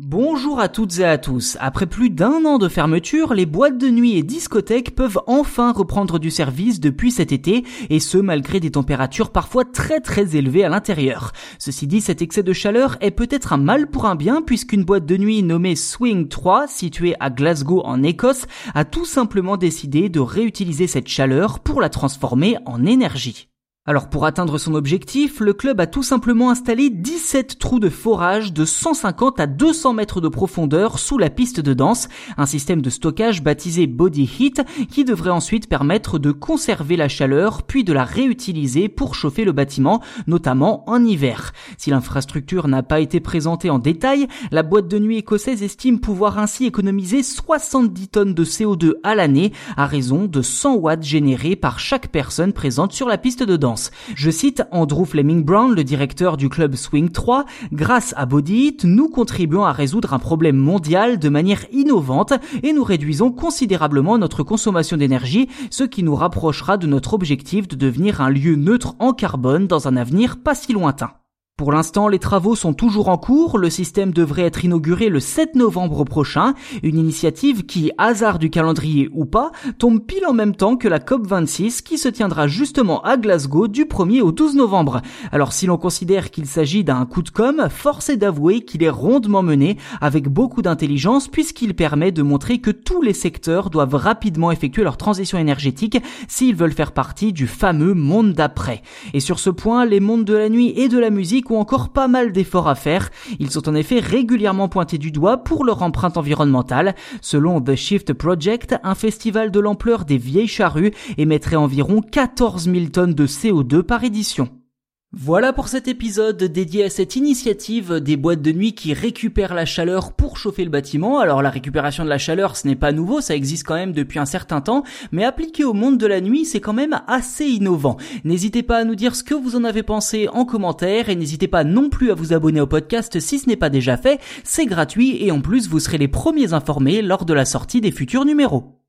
Bonjour à toutes et à tous. Après plus d'un an de fermeture, les boîtes de nuit et discothèques peuvent enfin reprendre du service depuis cet été, et ce malgré des températures parfois très très élevées à l'intérieur. Ceci dit, cet excès de chaleur est peut-être un mal pour un bien puisqu'une boîte de nuit nommée Swing 3, située à Glasgow en Écosse, a tout simplement décidé de réutiliser cette chaleur pour la transformer en énergie. Alors pour atteindre son objectif, le club a tout simplement installé 17 trous de forage de 150 à 200 mètres de profondeur sous la piste de danse, un système de stockage baptisé Body Heat qui devrait ensuite permettre de conserver la chaleur puis de la réutiliser pour chauffer le bâtiment, notamment en hiver. Si l'infrastructure n'a pas été présentée en détail, la boîte de nuit écossaise estime pouvoir ainsi économiser 70 tonnes de CO2 à l'année à raison de 100 watts générés par chaque personne présente sur la piste de danse. Je cite Andrew Fleming Brown, le directeur du club Swing 3, grâce à Body nous contribuons à résoudre un problème mondial de manière innovante et nous réduisons considérablement notre consommation d'énergie, ce qui nous rapprochera de notre objectif de devenir un lieu neutre en carbone dans un avenir pas si lointain. Pour l'instant, les travaux sont toujours en cours. Le système devrait être inauguré le 7 novembre prochain. Une initiative qui, hasard du calendrier ou pas, tombe pile en même temps que la COP26 qui se tiendra justement à Glasgow du 1er au 12 novembre. Alors si l'on considère qu'il s'agit d'un coup de com', force est d'avouer qu'il est rondement mené avec beaucoup d'intelligence puisqu'il permet de montrer que tous les secteurs doivent rapidement effectuer leur transition énergétique s'ils veulent faire partie du fameux monde d'après. Et sur ce point, les mondes de la nuit et de la musique ont encore pas mal d'efforts à faire. Ils sont en effet régulièrement pointés du doigt pour leur empreinte environnementale. Selon The Shift Project, un festival de l'ampleur des vieilles charrues émettrait environ 14 000 tonnes de CO2 par édition. Voilà pour cet épisode dédié à cette initiative des boîtes de nuit qui récupèrent la chaleur pour chauffer le bâtiment. Alors la récupération de la chaleur, ce n'est pas nouveau, ça existe quand même depuis un certain temps, mais appliqué au monde de la nuit, c'est quand même assez innovant. N'hésitez pas à nous dire ce que vous en avez pensé en commentaire et n'hésitez pas non plus à vous abonner au podcast si ce n'est pas déjà fait, c'est gratuit et en plus vous serez les premiers informés lors de la sortie des futurs numéros.